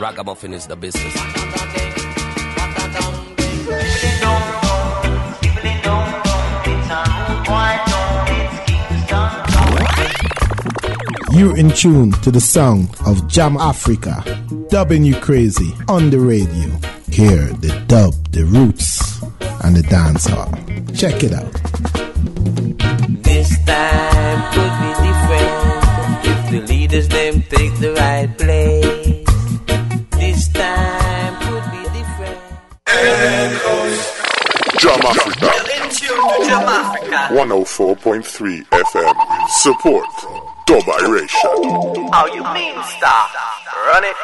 Ragamuffin is the business. You're in tune to the sound of Jam Africa, dubbing you crazy on the radio. Hear the dub, the roots, and the dance hall. Check it out. Place. This time could be different. Africa. Africa. 104.3 FM. Support Dub Iration. How you mean stop? Run it.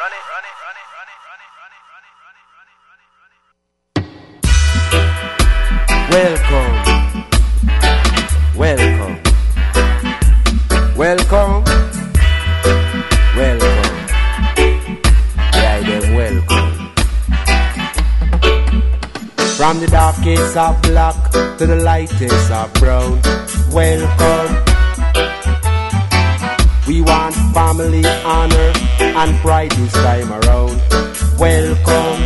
Welcome. Welcome. Welcome. From the darkest of black to the lightest of brown. Welcome. We want family, honor, and pride this time around. Welcome.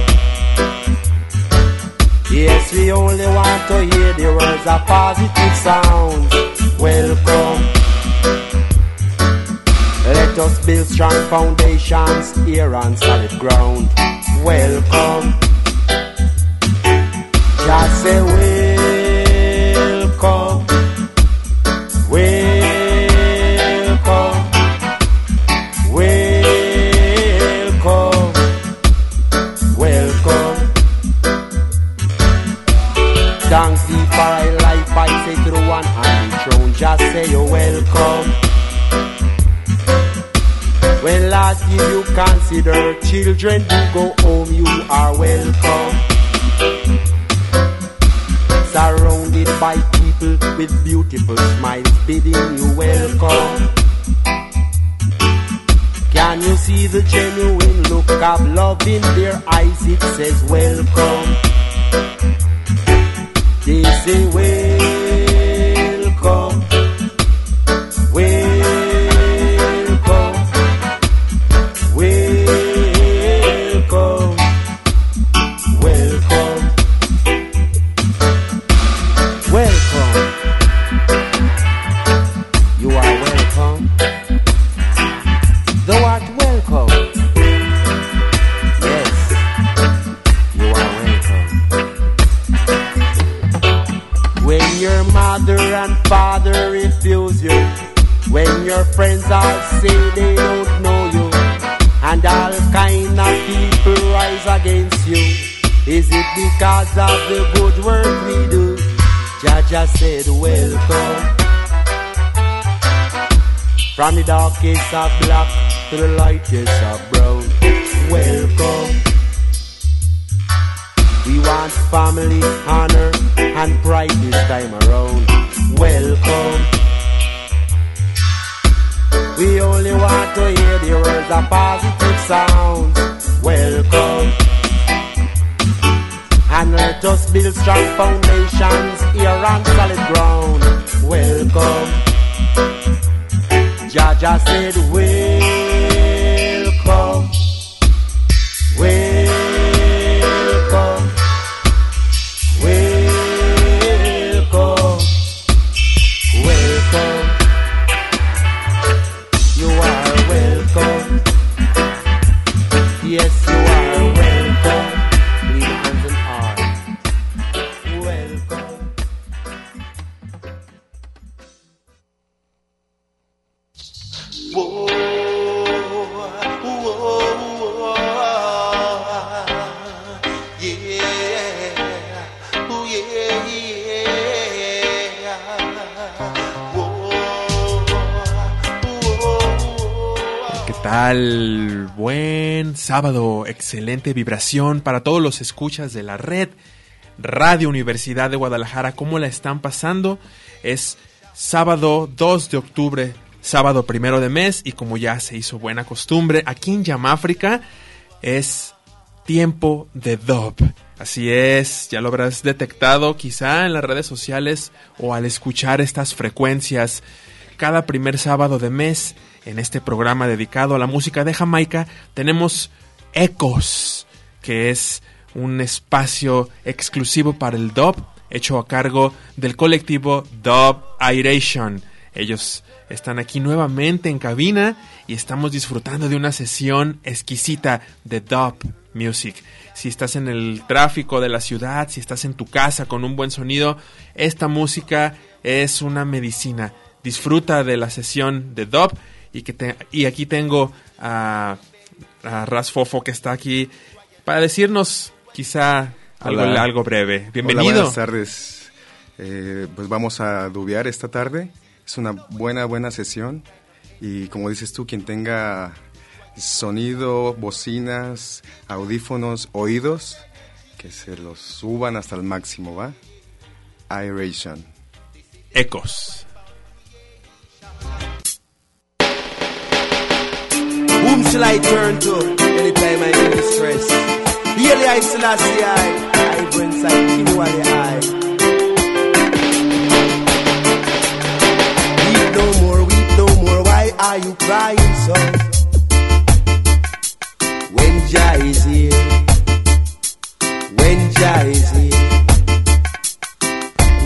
Yes, we only want to hear the words of positive sounds. Welcome. Let us build strong foundations here on solid ground. Welcome. Just say welcome. Pride this time around. Welcome. We only want to hear the words of positive sounds. Welcome. And let us build strong foundations here on solid ground. Welcome. Jaja said, Welcome. Welcome. Sábado, excelente vibración para todos los escuchas de la red Radio Universidad de Guadalajara. ¿Cómo la están pasando? Es sábado 2 de octubre, sábado primero de mes y como ya se hizo buena costumbre, aquí en Yamáfrica es tiempo de dub. Así es, ya lo habrás detectado quizá en las redes sociales o al escuchar estas frecuencias cada primer sábado de mes en este programa dedicado a la música de Jamaica tenemos Ecos, que es un espacio exclusivo para el dub hecho a cargo del colectivo Dub Iration. Ellos están aquí nuevamente en cabina y estamos disfrutando de una sesión exquisita de dub music. Si estás en el tráfico de la ciudad, si estás en tu casa con un buen sonido, esta música es una medicina. Disfruta de la sesión de dub y que te, y aquí tengo a, a Rasfofo que está aquí para decirnos quizá algo, Hola. algo breve. Hola, Bienvenido. buenas tardes. Eh, pues vamos a dubiar esta tarde. Es una buena, buena sesión. Y como dices tú, quien tenga sonido, bocinas, audífonos, oídos, que se los suban hasta el máximo, ¿va? Iration. Ecos. Shall I turn to anytime I'm in distress? Yearly I Selassie I, I bring sight continually I. Weep no more, weep no more, why are you crying so? When Jah is here, when Jah is here.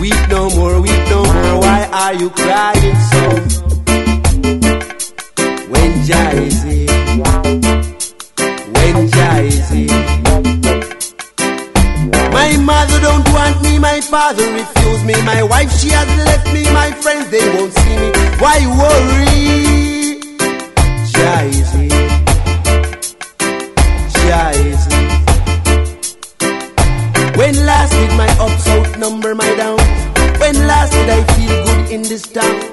Weep no more, weep no more, why are you crying so? When Jah is here, when Jah here. My mother don't want me, my father refuse me, my wife she has left me, my friends they won't see me. Why worry? Is here. When last did my ups outnumber my downs? When last did I feel good in this town?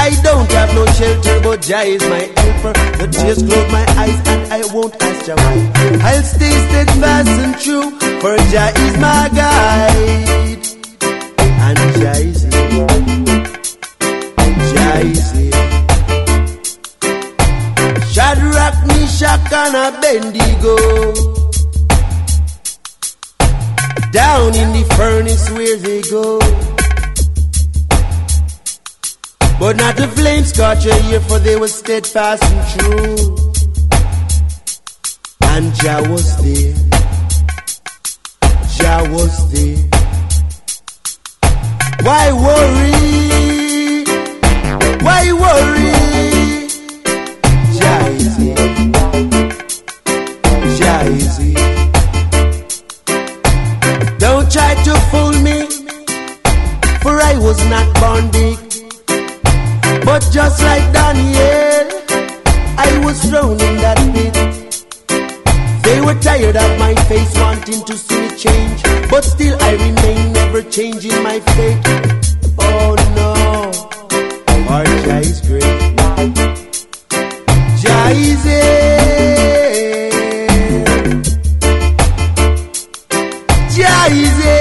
I don't have no shelter, but Jah is my helper. The tears close my eyes, and I won't ask Jah why. I'll stay steadfast and true, for Jah is my guide. And Jah is here. Jah is here. Shadrach, Meshach, and Abednego. Down in the furnace where they go. But not the flames caught a year, for they were steadfast and true. And Jah was there. Jah was there. Why worry? Why worry? Jah is here. Jah is here. Don't try to fool me, for I was not born big. But just like Daniel, I was thrown in that pit. They were tired of my face, wanting to see me change. But still, I remain never changing my fate. Oh no, our Jah is great. Jah is here. Jah is here.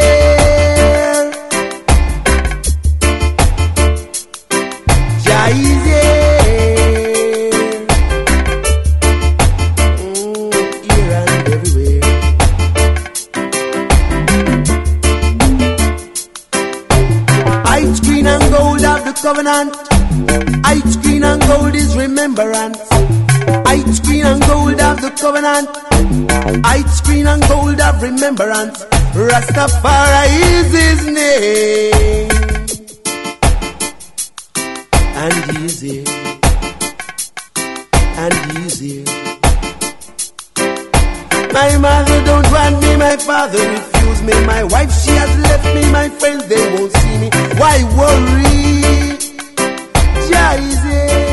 Covenant. Ice green and gold is remembrance. Ice green and gold of the covenant. Ice green and gold of remembrance. Rastafari is his name. And he's here. And he's here. My mother don't want me, my father refuse me. My wife, she has left me, my friends, they won't see me. Why worry? paraíso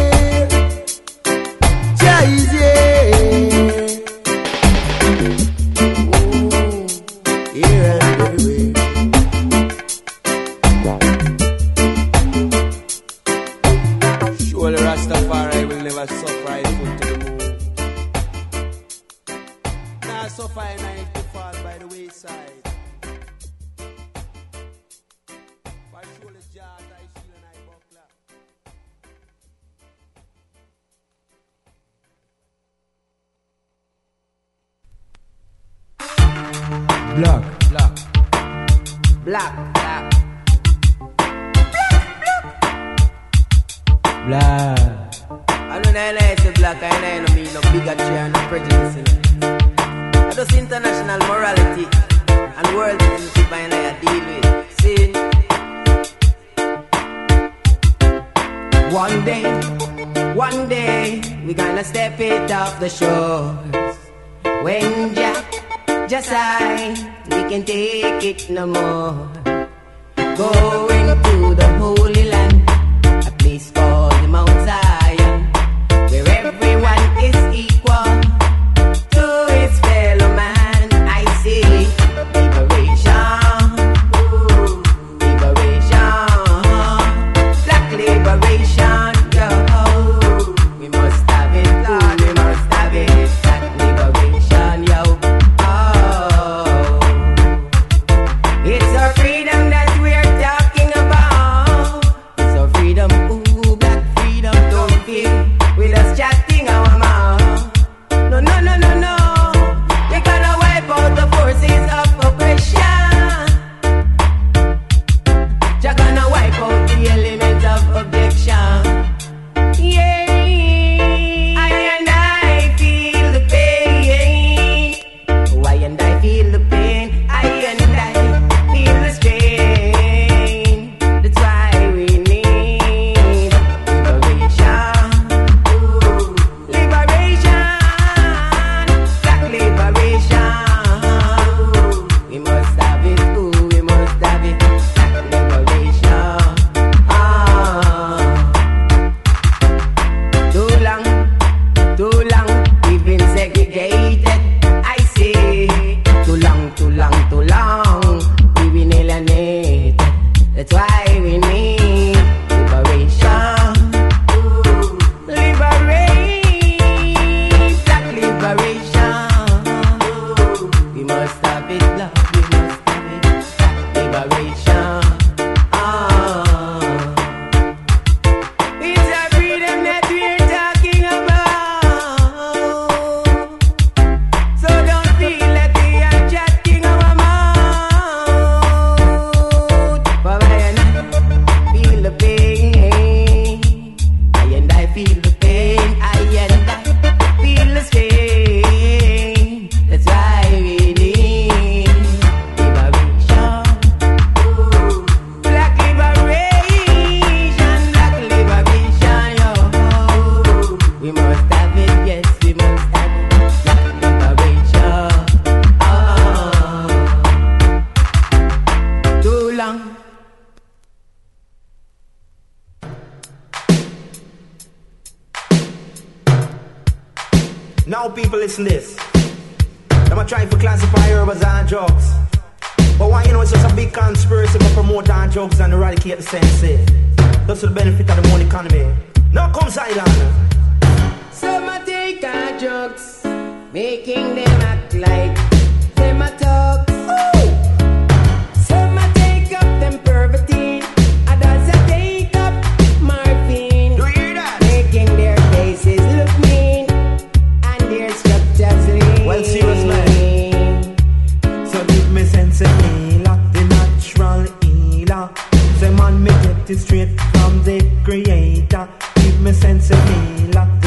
yours. When Jack just I, we can take it no more. Going to the Holy Land, a place for. Manila.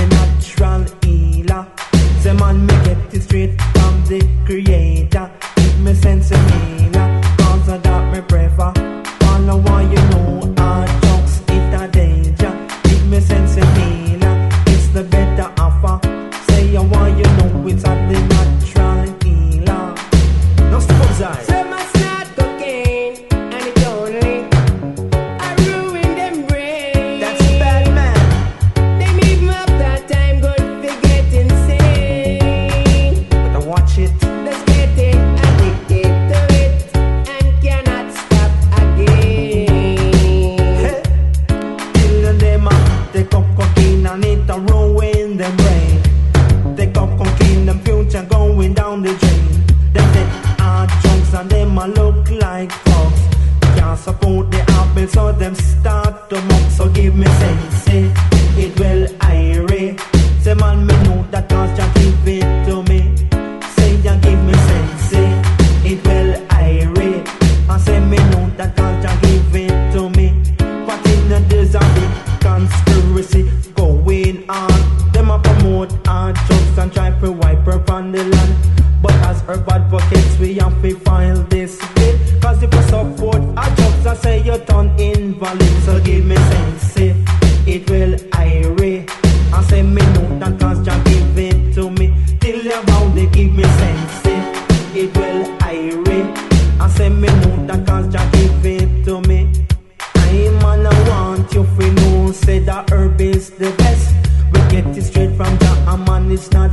Herb is the best. We get it straight from a man it's not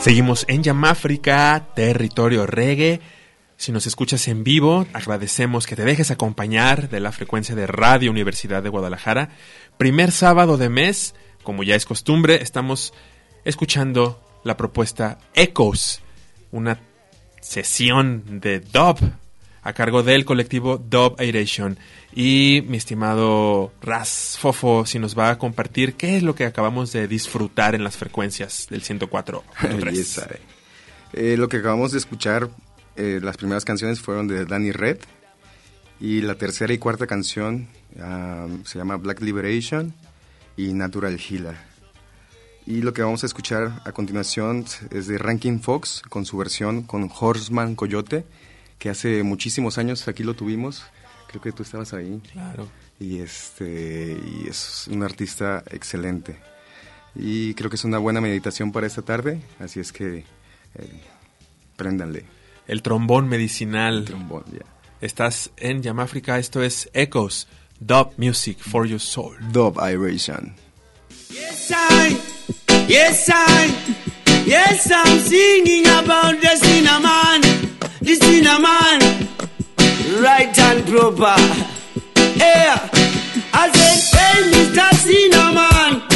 Seguimos en Yamáfrica, territorio reggae. Si nos escuchas en vivo, agradecemos que te dejes acompañar de la frecuencia de Radio Universidad de Guadalajara. Primer sábado de mes, como ya es costumbre, estamos escuchando la propuesta Echoes, una sesión de dub a cargo del colectivo Dub Aeration. Y mi estimado Raz Fofo, si nos va a compartir qué es lo que acabamos de disfrutar en las frecuencias del 104.3. Yes, I. Eh, lo que acabamos de escuchar, eh, las primeras canciones fueron de Danny Red y la tercera y cuarta canción ah, se llama Black Liberation y Natural Healer. Y lo que vamos a escuchar a continuación es de Rankin Fox con su versión con Horseman Coyote, que hace muchísimos años aquí lo tuvimos. Creo que tú estabas ahí. Claro. Y, este, y es un artista excelente. Y creo que es una buena meditación para esta tarde, así es que eh, préndanle. El trombón medicinal. Trombón, ya. Estás en Yamáfrica, esto es Echoes, Dub Music for Your Soul. Dub Iration. Yes, I, yes, I, yes, I'm singing about the cinnamon, the cinnamon, right and proper. Yeah, I said, hey, Mr. Cinnamon,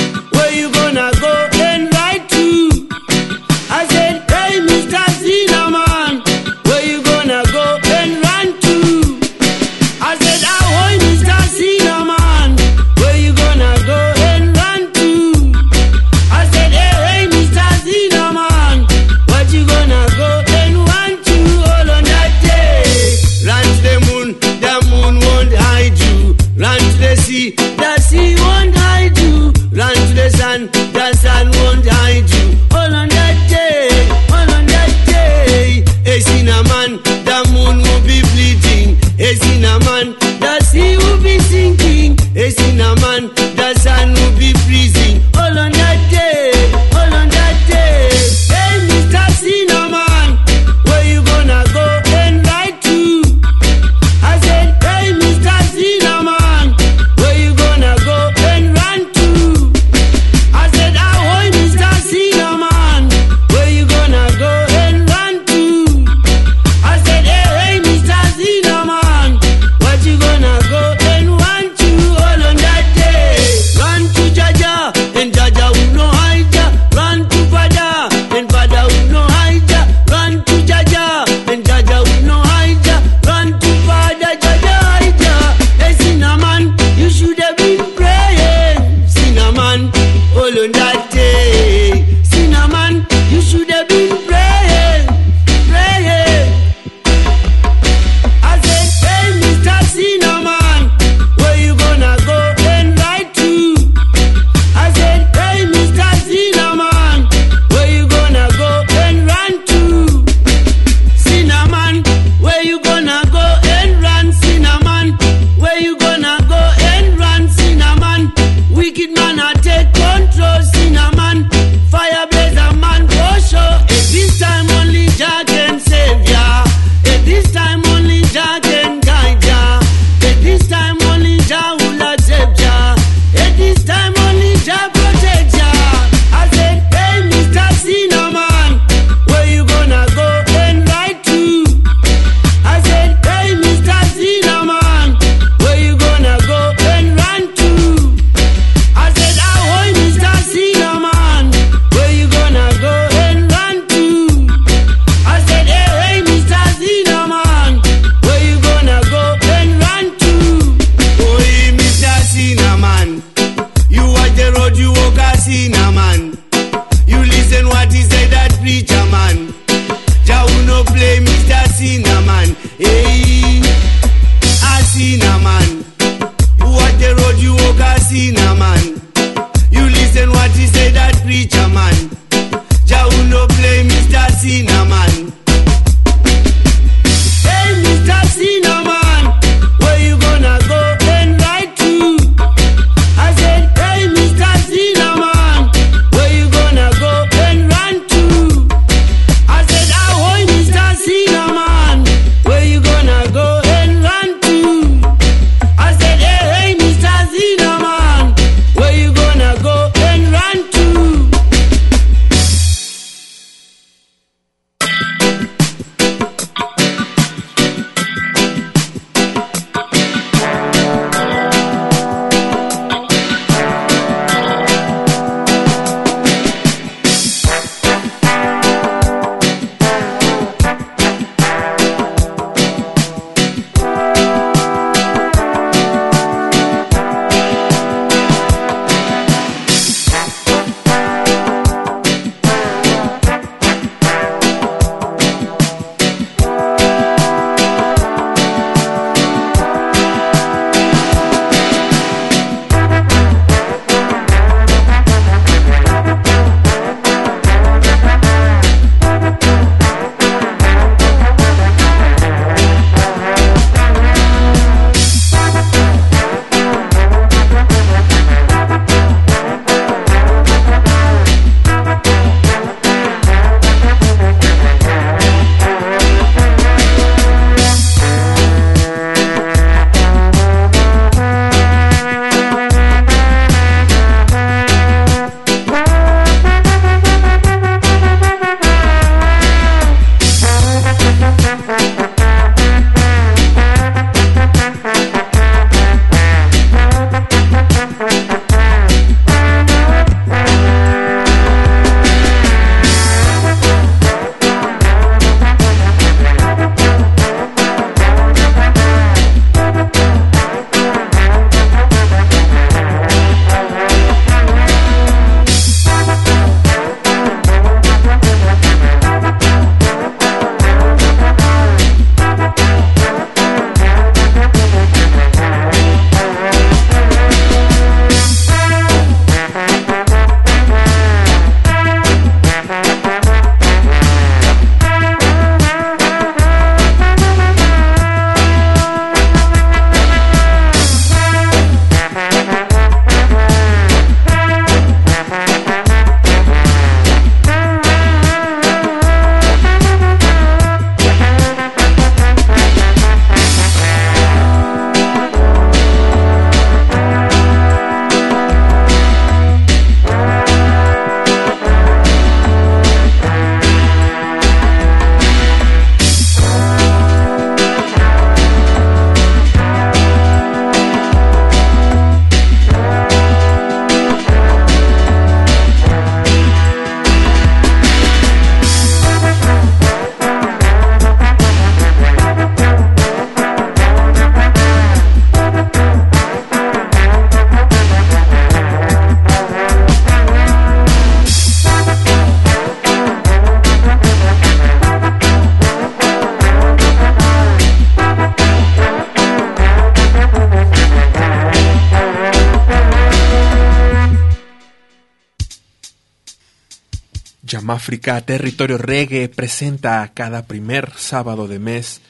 África, Territorio Reggae presenta cada primer sábado de mes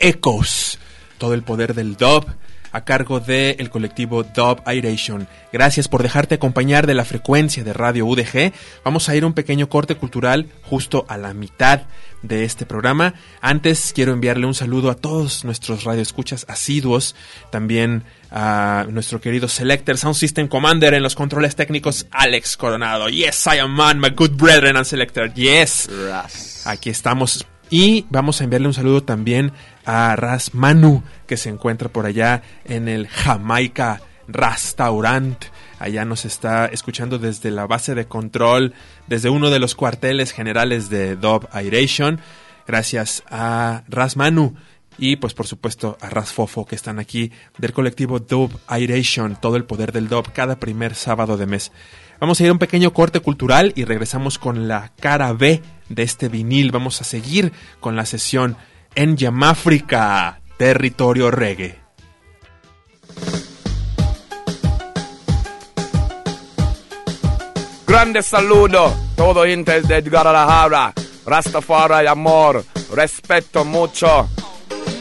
Ecos, todo el poder del dub a cargo del colectivo Dub Iration. Gracias por dejarte acompañar de la frecuencia de Radio UDG. Vamos a ir a un pequeño corte cultural justo a la mitad de este programa. Antes quiero enviarle un saludo a todos nuestros radioescuchas asiduos, también a nuestro querido Selector Sound System Commander en los controles técnicos, Alex Coronado. Yes, I am man, my good brethren and Selector. Yes. Aquí estamos. Y vamos a enviarle un saludo también a Ras Manu, que se encuentra por allá en el Jamaica Restaurant. Allá nos está escuchando desde la base de control, desde uno de los cuarteles generales de Dove Iration. Gracias a Ras Manu y pues por supuesto a Ras Fofo que están aquí del colectivo Dove Iration, todo el poder del Dove cada primer sábado de mes. Vamos a ir a un pequeño corte cultural y regresamos con la cara B de este vinil. Vamos a seguir con la sesión en Yamáfrica, territorio reggae. Grande saludo, todo intes de Guadalajara, Rastafari amor, respeto mucho,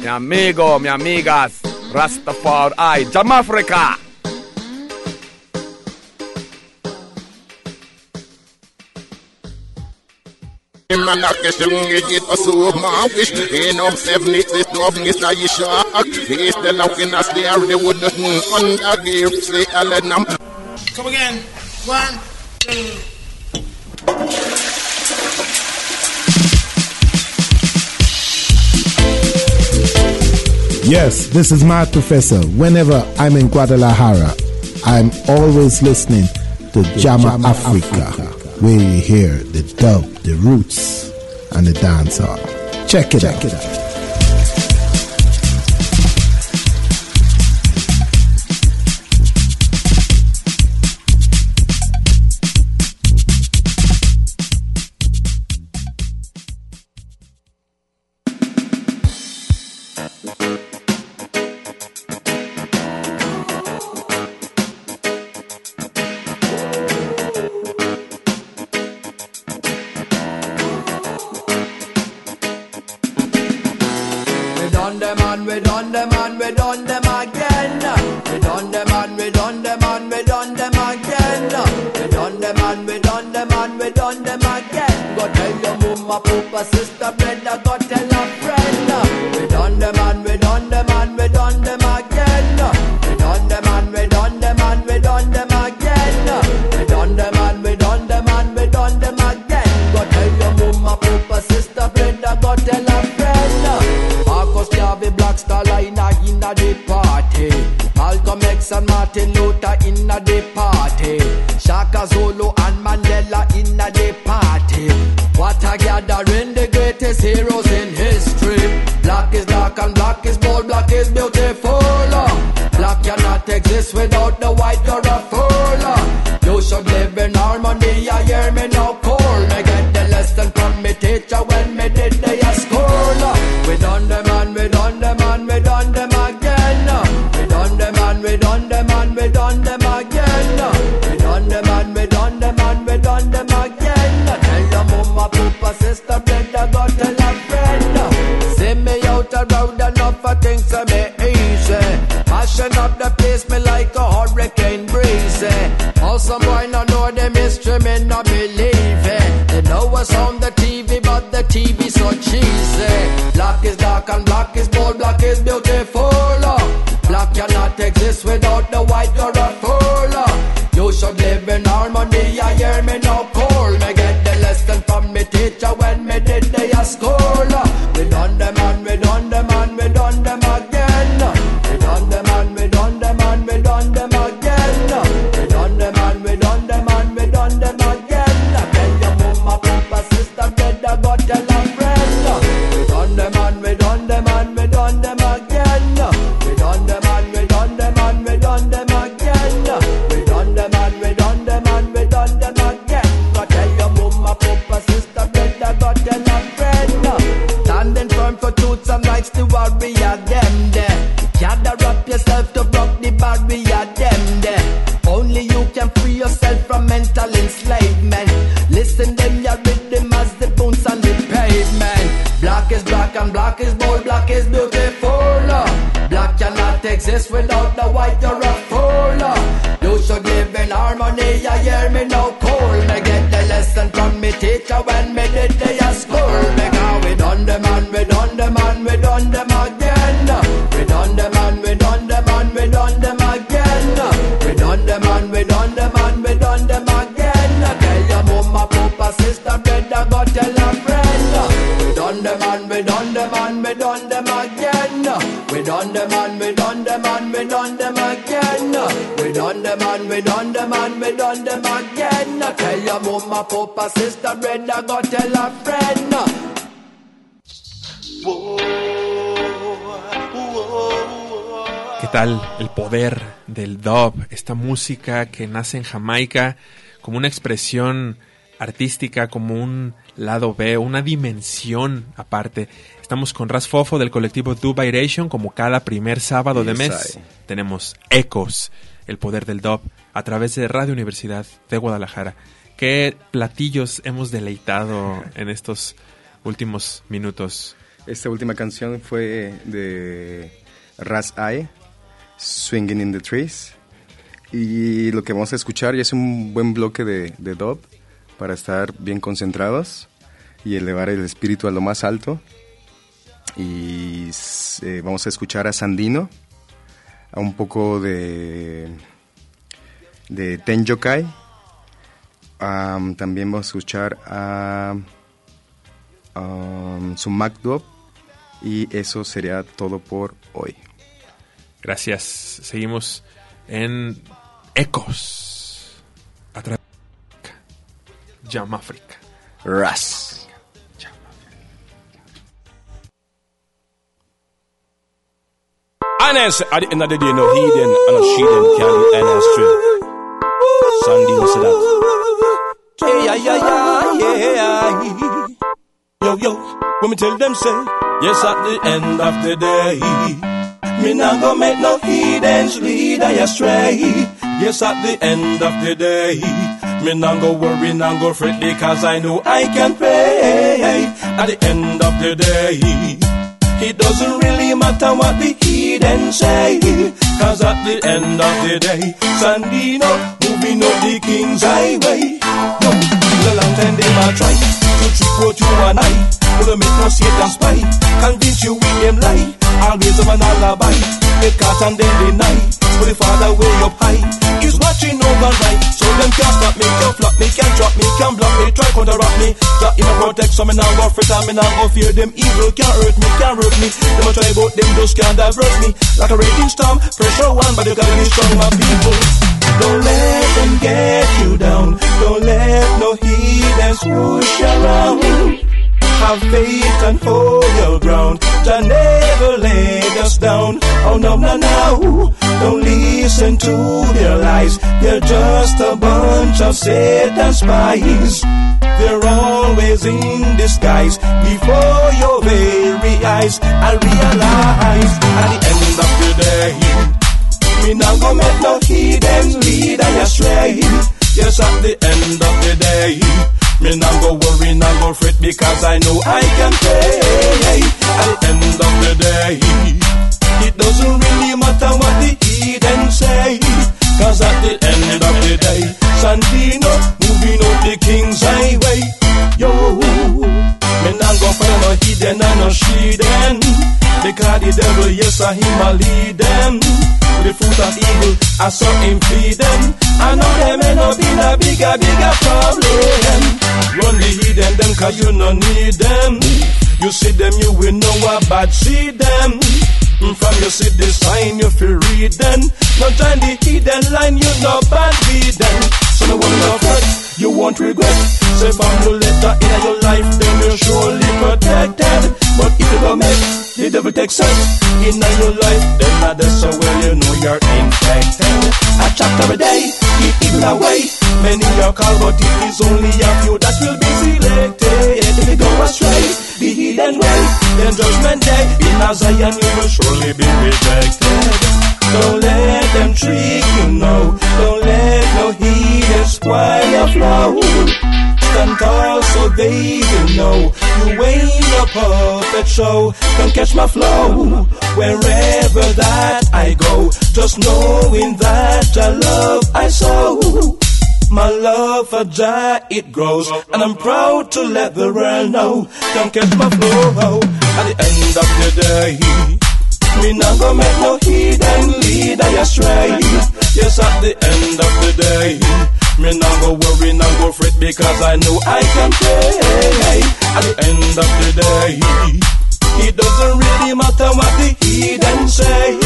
mi amigo, mi amigas, Rastafari, Yamáfrica. Him and a question it was so marvish. In up seven it is no Mr. Yishak. He's the locking us there, they wouldn't under give say a lenum. Come again. One, two. Yes, this is my professor. Whenever I'm in Guadalajara, I'm always listening to Jama, Jama Africa. Africa where you hear the dub, the roots, and the dancehall. Check it Check out. It out. We done ¿Qué tal el poder del dub? Esta música que nace en Jamaica como una expresión artística, como un lado B, una dimensión aparte. Estamos con Ras Fofo del colectivo Dubai Ration, como cada primer sábado de mes. Tenemos Ecos, el poder del dub a través de Radio Universidad de Guadalajara. ¿Qué platillos hemos deleitado en estos últimos minutos? Esta última canción fue de Ras Eye, Swinging in the Trees. Y lo que vamos a escuchar ya es un buen bloque de, de dub para estar bien concentrados y elevar el espíritu a lo más alto. Y eh, vamos a escuchar a Sandino, a un poco de, de Tenjokai. Am, también vamos a escuchar a um, Sumac Dub. Y eso sería todo por hoy. Gracias. Seguimos en Ecos. A través de Jam África. Ras. Honest, at the end of the day, no heathen and no sheathen can do any astray. Sandino said that. Yeah, yeah, yeah, yeah. Yo, yo, when me tell them say, yes, at the end of the day, me not go make no heathens lead I astray. Yes, at the end of the day, me not go worry, not go fret because I know I can pay. At the end of the day, it doesn't really matter what the heathen say. Cause at the end of the day, Sandino moving up the king's highway. No, the long time they might try to trick what you and I. Will make no Satan spy. Convince you with them lie. Always have an alibi. Get caught and then deny. But the father way up high is watching over right. So them can't stop me, can't flop me, can't drop me, can't block me, try counteract me. That in a protect, so me now go fret and me now go fear them evil. Can't hurt me, can't hurt me. Them a try but them just can't divert me. Like a raging storm, pressure one, but you gotta be strong, my people. Don't let them get you down. Don't let no heathens you around. Have faith and hold your ground. Jah never let us down. Oh no, no, no. Don't listen to their lies. They're just a bunch of Satan spies. They're always in disguise before your very eyes. I realize at the end of the day, me not go make no heathens lead I astray. Yes, at the end of the day, me not go worry, not go fret because I know I can pay. At the end of the day, it doesn't really matter what the heathen say. Cause at the end of the day, Santino moving up the king's highway. Yo, not go find no hidden and no sheathen. Because the devil, yes, I him a lead them. The fruit of evil, I saw him feed them. I know them ain't no been a bigger, bigger problem. Run the hidden them, cause you no need them. You see them, you will know about see them. Mm, From you see the sign, you feel read them. No join the hidden line, you know bad be them. Fret, you won't regret. Say the letter in your life, then you're surely protected. But if you don't make the devil take sense in your life, then that's so well you know you're infected. A chapter a day, keep evil away. Many are called, but it is only a few that will be selected. If you go astray, the hidden way, then judgment day in a Zion you will surely be rejected. Don't let them trick you, no. Don't heathen spoil your flow. Stand tall so they will know you ain't a puppet show. Can catch my flow wherever that I go. Just knowing that I love I sow. My love for Jah it grows, and I'm proud to let the world know. Can catch my flow at the end of the day. Me not go make no hidden lead I astray. Yes, at the end of the day, me not go worry, not go fret because I know I can pay. At the end of the day, it doesn't really matter what the heathen say.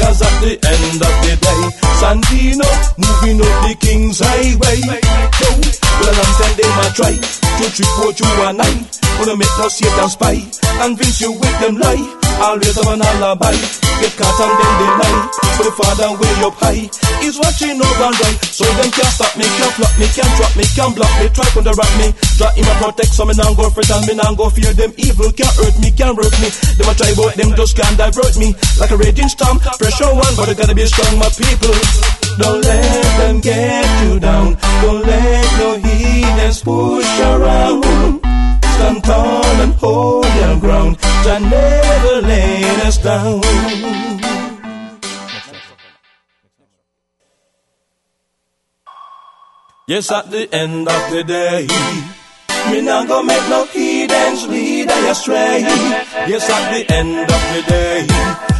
Cause at the end of the day, Santino moving up the king's highway. Well, I'm sending my try. Two, three, four, two, and nine. Wanna make no shit and spy. Convince you with them lie. I'll raise up an alibi. Get caught and then they lie. But the father way up high is watching over and right. So them can't stop me, can't flop me, can't drop me, can't block me. Try to rap me. Drop in and protect so me now go fret and me now go fear them evil. Can't hurt me, can't hurt me. Them a try but them just can't divert me. Like a raging storm, pressure one, but I gotta be strong, my people. Don't let them get you down. Don't let no heathens push around. Stand tall and hold your ground. Jah never let us down. Yes, at the end of the day, me not gonna make no heathens lead I astray. Yes, at the end of the day.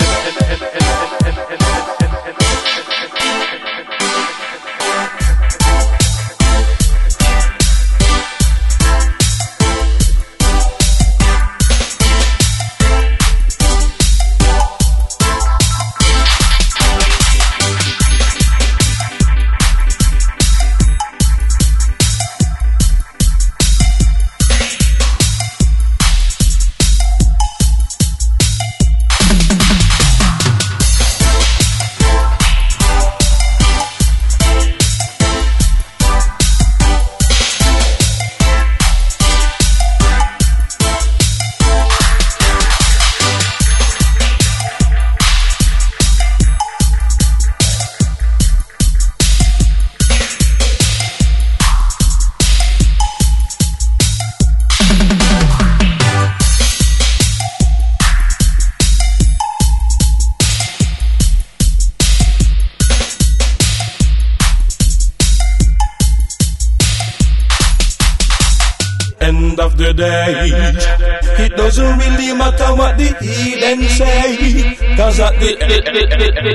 Thank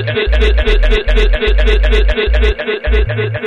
you.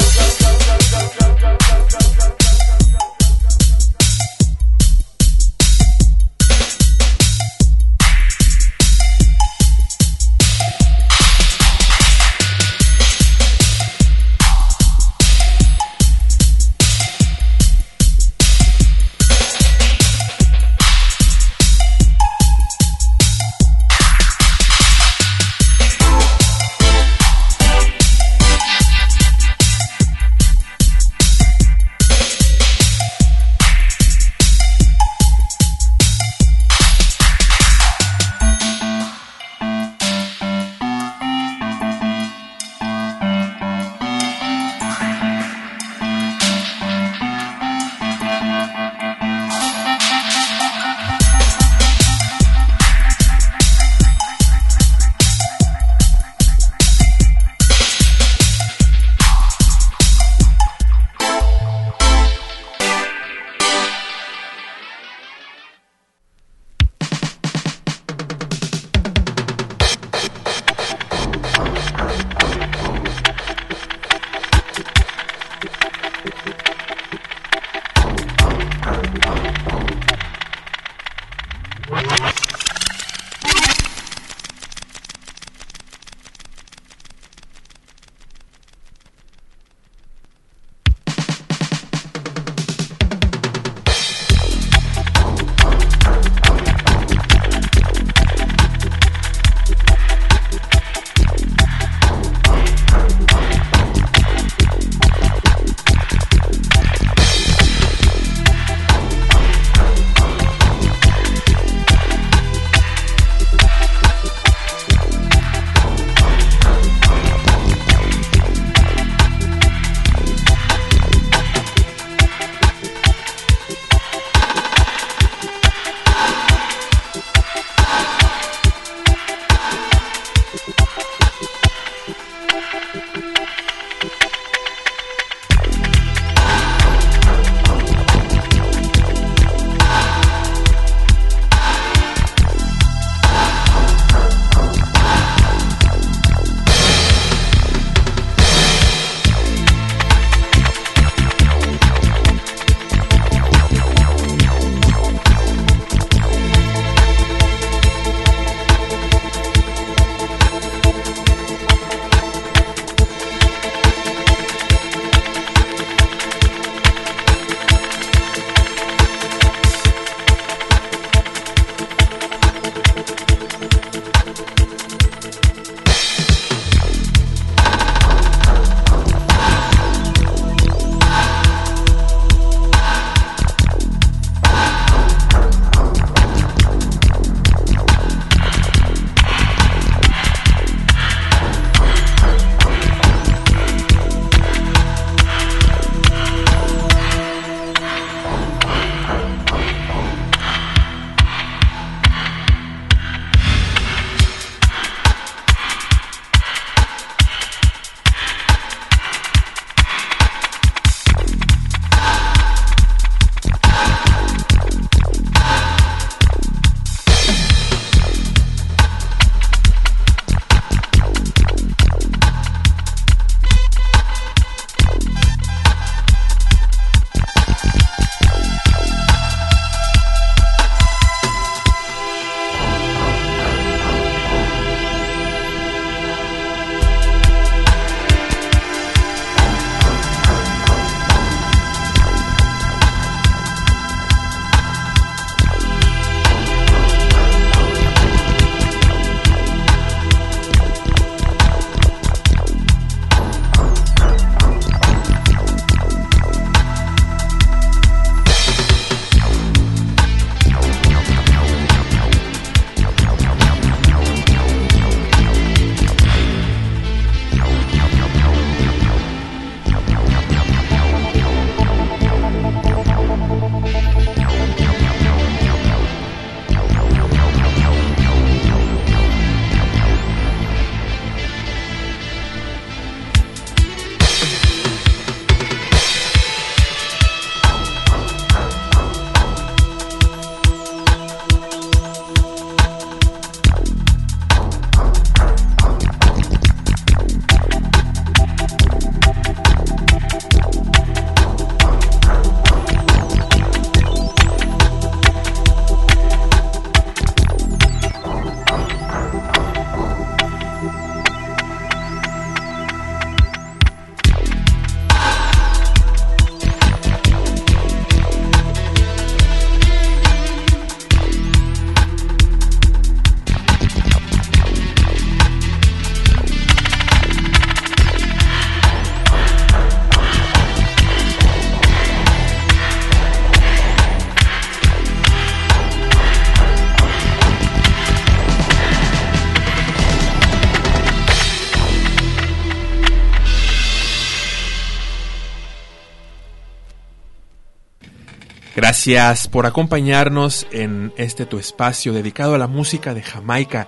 Gracias por acompañarnos en este tu espacio dedicado a la música de Jamaica,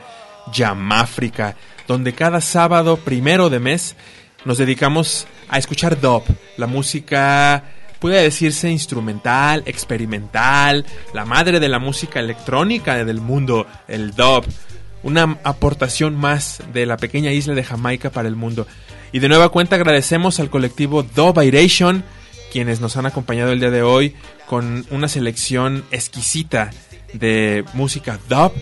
Yamáfrica, donde cada sábado primero de mes nos dedicamos a escuchar dub, la música puede decirse instrumental, experimental, la madre de la música electrónica del mundo, el dub, una aportación más de la pequeña isla de Jamaica para el mundo. Y de nueva cuenta agradecemos al colectivo Dubiration, quienes nos han acompañado el día de hoy con una selección exquisita de música dub.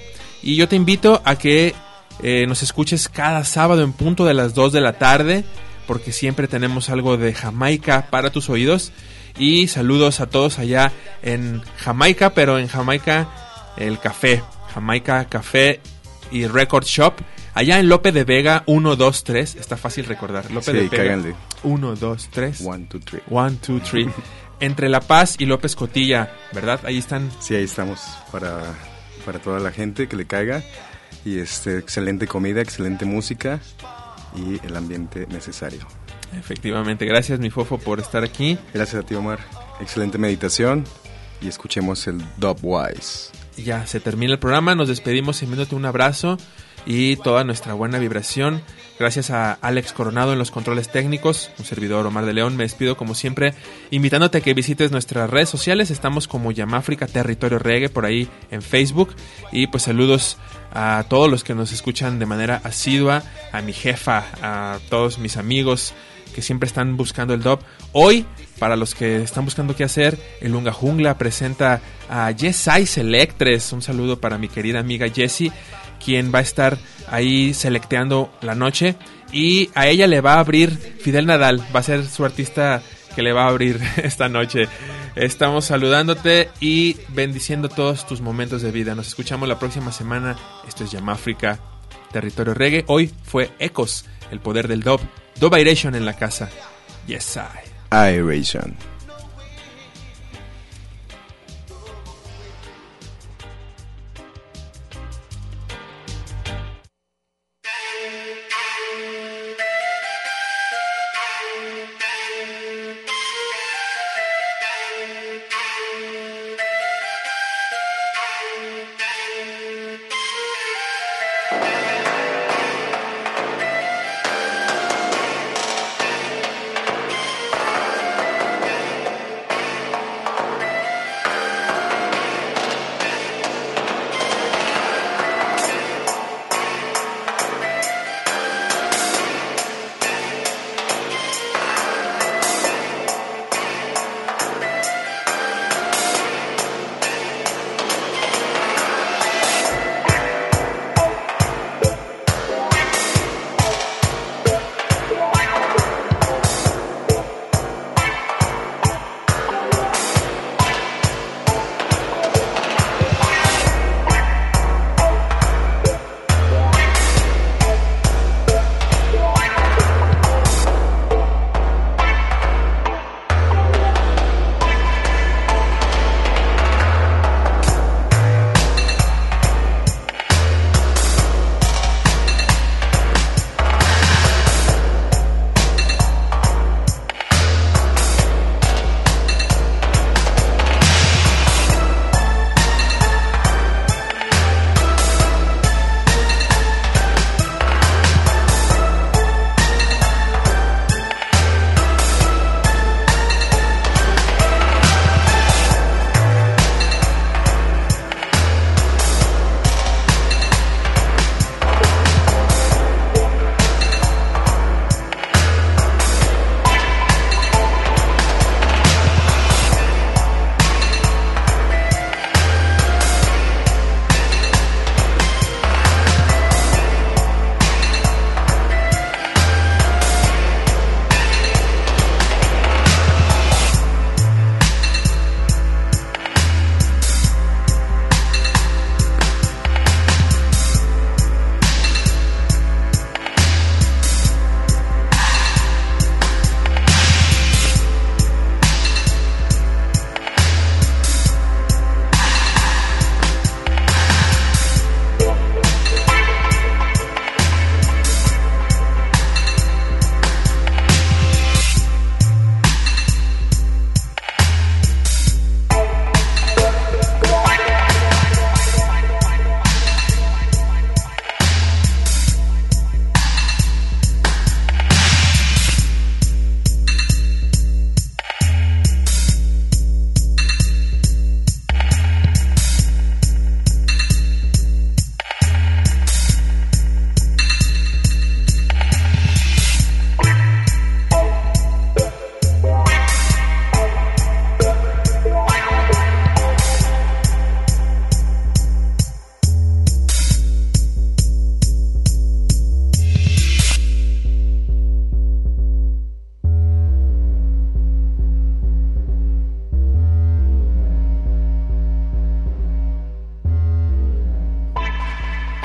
Y yo te invito a que eh, nos escuches cada sábado en punto de las 2 de la tarde, porque siempre tenemos algo de Jamaica para tus oídos. Y saludos a todos allá en Jamaica, pero en Jamaica el café, Jamaica Café y Record Shop. Allá en Lope de Vega 123, está fácil recordar. Lope Sí, de Vega cáiganle. 1, 2, 3. 1, 2, 3. 1, 2, 3. Entre La Paz y López Cotilla, ¿verdad? Ahí están. Sí, ahí estamos para, para toda la gente que le caiga. Y este, excelente comida, excelente música y el ambiente necesario. Efectivamente, gracias mi fofo por estar aquí. Gracias a ti, Omar. Excelente meditación y escuchemos el Dubwise. Ya se termina el programa, nos despedimos enviándote un abrazo y toda nuestra buena vibración. Gracias a Alex Coronado en los controles técnicos, un servidor Omar de León. Me despido como siempre, invitándote a que visites nuestras redes sociales. Estamos como Yamáfrica Territorio Reggae por ahí en Facebook. Y pues saludos a todos los que nos escuchan de manera asidua, a mi jefa, a todos mis amigos que siempre están buscando el dub. Hoy, para los que están buscando qué hacer, el Lunga Jungla presenta a Yesai Selectres. Un saludo para mi querida amiga Jessie, quien va a estar ahí selecteando la noche. Y a ella le va a abrir Fidel Nadal, va a ser su artista que le va a abrir esta noche. Estamos saludándote y bendiciendo todos tus momentos de vida. Nos escuchamos la próxima semana. Esto es Yamáfrica, territorio reggae. Hoy fue Ecos, el poder del dub. Dubiration en la casa. Yes, I. Iration.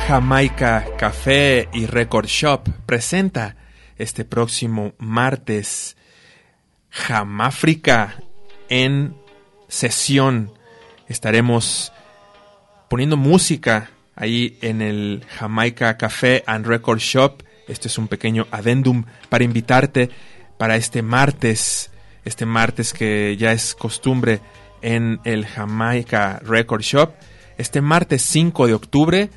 Jamaica Café y Record Shop presenta este próximo martes Jamáfrica en sesión. Estaremos poniendo música ahí en el Jamaica Café and Record Shop. Este es un pequeño adendum para invitarte para este martes, este martes que ya es costumbre en el Jamaica Record Shop. Este martes 5 de octubre,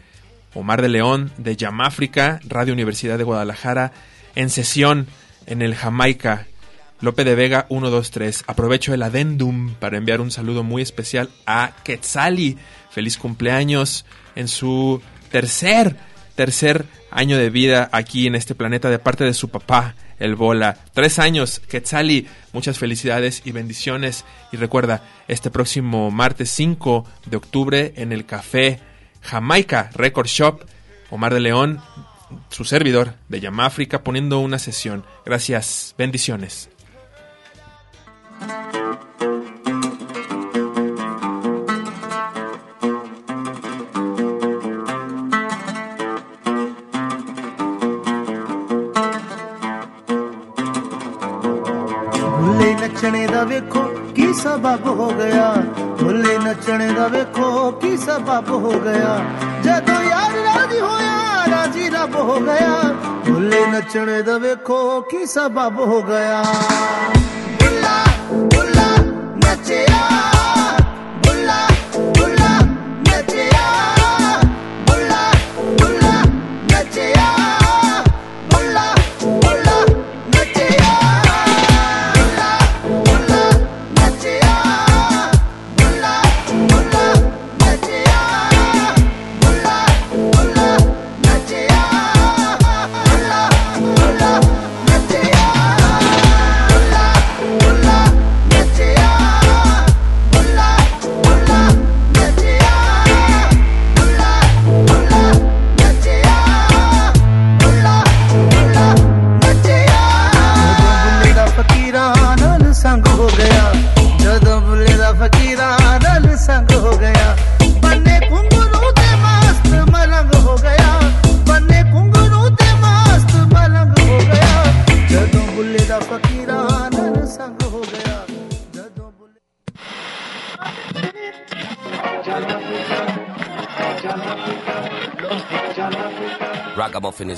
Omar de León de Yamáfrica, Radio Universidad de Guadalajara, en sesión en el Jamaica. Lope de Vega 123. Aprovecho el adendum para enviar un saludo muy especial a Quetzali. Feliz cumpleaños en su tercer, tercer año de vida aquí en este planeta de parte de su papá, el Bola. Tres años, Quetzali. Muchas felicidades y bendiciones. Y recuerda, este próximo martes 5 de octubre en el Café Jamaica Record Shop, Omar de León, su servidor de Yamáfrica, poniendo una sesión. Gracias, bendiciones. ਭੁੱਲੇ ਨੱਚਣੇ ਦਾ ਵੇਖੋ ਕੀ ਸਬਬ ਹੋ ਗਿਆ? ਭੁੱਲੇ ਨੱਚਣੇ ਦਾ ਵੇਖੋ ਕੀ ਸਬਬ ਹੋ ਗਿਆ? ਜਦੋਂ ਯਾਰ ਰਾਜੀ ਹੋਇਆ, ਰਾਜੀ ਰੱਬ ਹੋ ਗਿਆ। ਭੁੱਲੇ ਨੱਚਣੇ ਦਾ ਵੇਖੋ ਕੀ ਸਬਬ ਹੋ ਗਿਆ। ਬੁੱਲਾ ਬੁੱਲਾ ਨੱਚਿਆ।